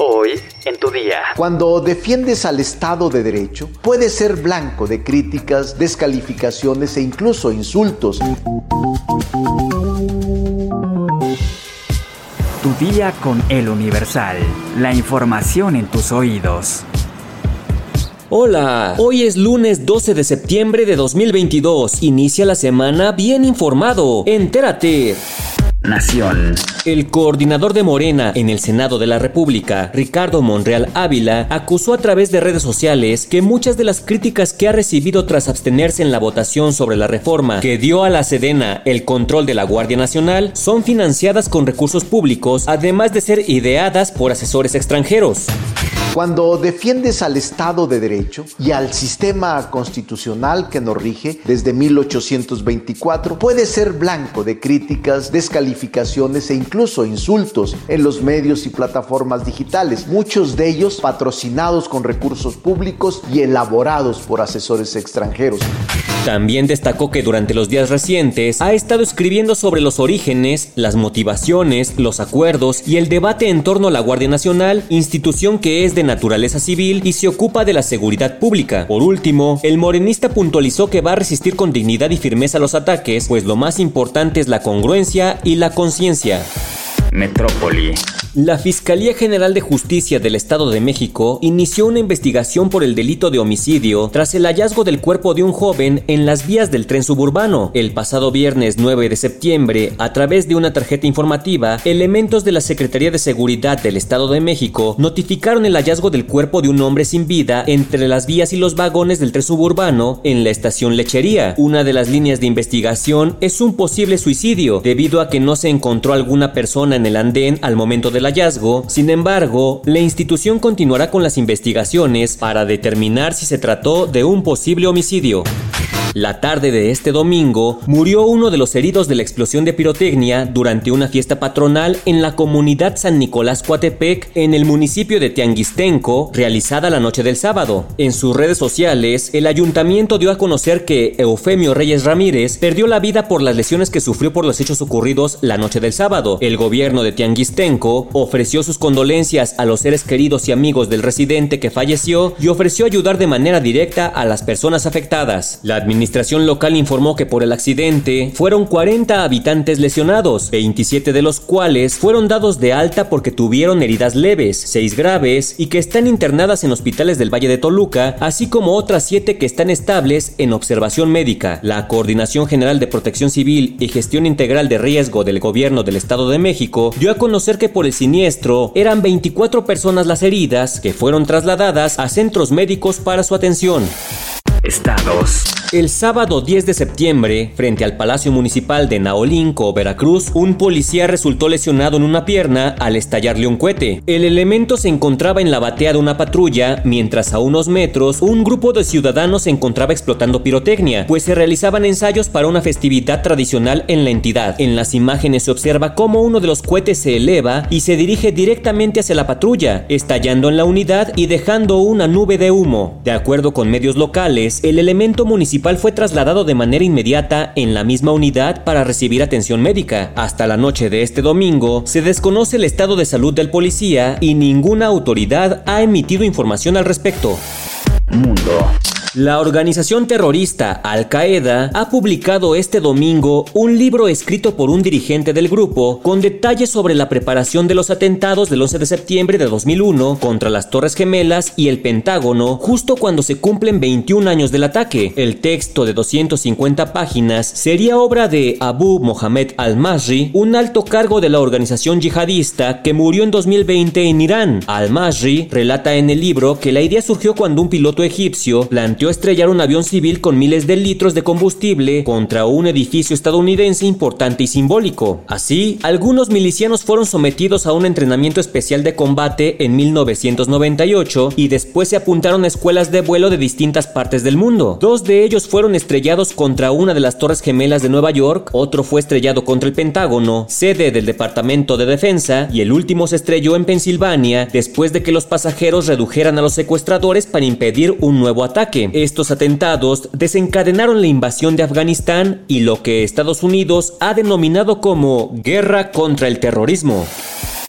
Hoy en tu día. Cuando defiendes al Estado de Derecho, puedes ser blanco de críticas, descalificaciones e incluso insultos. Tu día con el Universal. La información en tus oídos. Hola, hoy es lunes 12 de septiembre de 2022. Inicia la semana bien informado. Entérate. Nación. El coordinador de Morena en el Senado de la República, Ricardo Monreal Ávila, acusó a través de redes sociales que muchas de las críticas que ha recibido tras abstenerse en la votación sobre la reforma que dio a la Sedena el control de la Guardia Nacional son financiadas con recursos públicos, además de ser ideadas por asesores extranjeros. Cuando defiendes al Estado de Derecho y al sistema constitucional que nos rige desde 1824, puedes ser blanco de críticas, descalificaciones e incluso insultos en los medios y plataformas digitales, muchos de ellos patrocinados con recursos públicos y elaborados por asesores extranjeros. También destacó que durante los días recientes ha estado escribiendo sobre los orígenes, las motivaciones, los acuerdos y el debate en torno a la Guardia Nacional, institución que es de naturaleza civil y se ocupa de la seguridad pública. Por último, el morenista puntualizó que va a resistir con dignidad y firmeza los ataques, pues lo más importante es la congruencia y la conciencia. Metrópoli. La Fiscalía General de Justicia del Estado de México inició una investigación por el delito de homicidio tras el hallazgo del cuerpo de un joven en las vías del tren suburbano. El pasado viernes 9 de septiembre, a través de una tarjeta informativa, elementos de la Secretaría de Seguridad del Estado de México notificaron el hallazgo del cuerpo de un hombre sin vida entre las vías y los vagones del tren suburbano en la estación Lechería. Una de las líneas de investigación es un posible suicidio, debido a que no se encontró alguna persona en el andén al momento del hallazgo. Sin embargo, la institución continuará con las investigaciones para determinar si se trató de un posible homicidio. La tarde de este domingo murió uno de los heridos de la explosión de pirotecnia durante una fiesta patronal en la comunidad San Nicolás Coatepec en el municipio de Tianguistenco, realizada la noche del sábado. En sus redes sociales, el ayuntamiento dio a conocer que Eufemio Reyes Ramírez perdió la vida por las lesiones que sufrió por los hechos ocurridos la noche del sábado. El gobierno de Tianguistenco ofreció sus condolencias a los seres queridos y amigos del residente que falleció y ofreció ayudar de manera directa a las personas afectadas. La administración administración local informó que por el accidente fueron 40 habitantes lesionados, 27 de los cuales fueron dados de alta porque tuvieron heridas leves, 6 graves y que están internadas en hospitales del Valle de Toluca, así como otras 7 que están estables en observación médica. La Coordinación General de Protección Civil y Gestión Integral de Riesgo del Gobierno del Estado de México dio a conocer que por el siniestro eran 24 personas las heridas que fueron trasladadas a centros médicos para su atención. Estados. El sábado 10 de septiembre, frente al Palacio Municipal de Naolinco, Veracruz, un policía resultó lesionado en una pierna al estallarle un cohete. El elemento se encontraba en la batea de una patrulla, mientras a unos metros un grupo de ciudadanos se encontraba explotando pirotecnia, pues se realizaban ensayos para una festividad tradicional en la entidad. En las imágenes se observa cómo uno de los cohetes se eleva y se dirige directamente hacia la patrulla, estallando en la unidad y dejando una nube de humo. De acuerdo con medios locales, el elemento municipal fue trasladado de manera inmediata en la misma unidad para recibir atención médica. Hasta la noche de este domingo se desconoce el estado de salud del policía y ninguna autoridad ha emitido información al respecto. Mundo. La organización terrorista Al Qaeda ha publicado este domingo un libro escrito por un dirigente del grupo con detalles sobre la preparación de los atentados del 11 de septiembre de 2001 contra las Torres Gemelas y el Pentágono justo cuando se cumplen 21 años del ataque. El texto de 250 páginas sería obra de Abu Mohamed al-Masri, un alto cargo de la organización yihadista que murió en 2020 en Irán. Al-Masri relata en el libro que la idea surgió cuando un piloto egipcio planteó estrellar un avión civil con miles de litros de combustible contra un edificio estadounidense importante y simbólico. Así, algunos milicianos fueron sometidos a un entrenamiento especial de combate en 1998 y después se apuntaron a escuelas de vuelo de distintas partes del mundo. Dos de ellos fueron estrellados contra una de las Torres Gemelas de Nueva York, otro fue estrellado contra el Pentágono, sede del Departamento de Defensa, y el último se estrelló en Pensilvania después de que los pasajeros redujeran a los secuestradores para impedir un nuevo ataque. Estos atentados desencadenaron la invasión de Afganistán y lo que Estados Unidos ha denominado como guerra contra el terrorismo.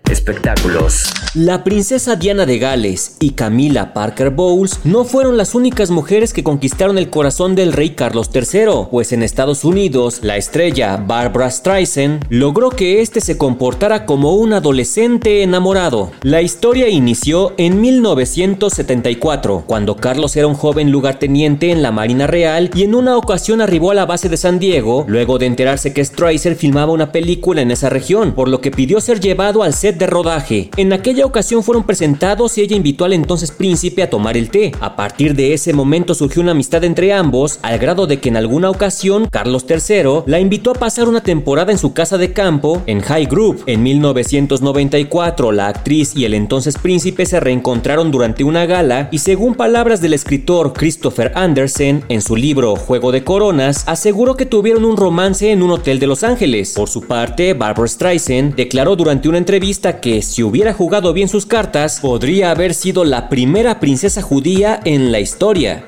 Espectáculos. La princesa Diana de Gales y Camila Parker Bowles no fueron las únicas mujeres que conquistaron el corazón del rey Carlos III, pues en Estados Unidos la estrella Barbara Streisand logró que éste se comportara como un adolescente enamorado. La historia inició en 1974, cuando Carlos era un joven lugarteniente en la Marina Real y en una ocasión arribó a la base de San Diego, luego de enterarse que Streisand filmaba una película en esa región, por lo que pidió ser llevado al set de rodaje. En aquella ocasión fueron presentados y ella invitó al entonces príncipe a tomar el té. A partir de ese momento surgió una amistad entre ambos, al grado de que en alguna ocasión Carlos III la invitó a pasar una temporada en su casa de campo en High Group. En 1994, la actriz y el entonces príncipe se reencontraron durante una gala y según palabras del escritor Christopher Andersen en su libro Juego de Coronas, aseguró que tuvieron un romance en un hotel de Los Ángeles. Por su parte, Barbara Streisand declaró durante una entrevista que si hubiera jugado bien sus cartas, podría haber sido la primera princesa judía en la historia.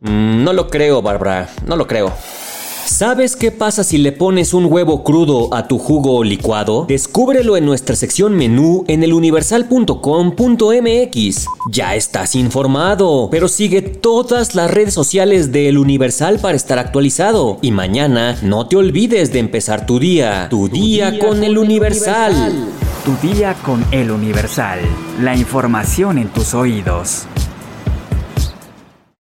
Mm, no lo creo, Barbara, no lo creo. ¿Sabes qué pasa si le pones un huevo crudo a tu jugo licuado? Descúbrelo en nuestra sección menú en eluniversal.com.mx. Ya estás informado, pero sigue todas las redes sociales de El Universal para estar actualizado. Y mañana no te olvides de empezar tu día, tu, día, con, El Universal. Tu día con El Universal. La información en tus oídos.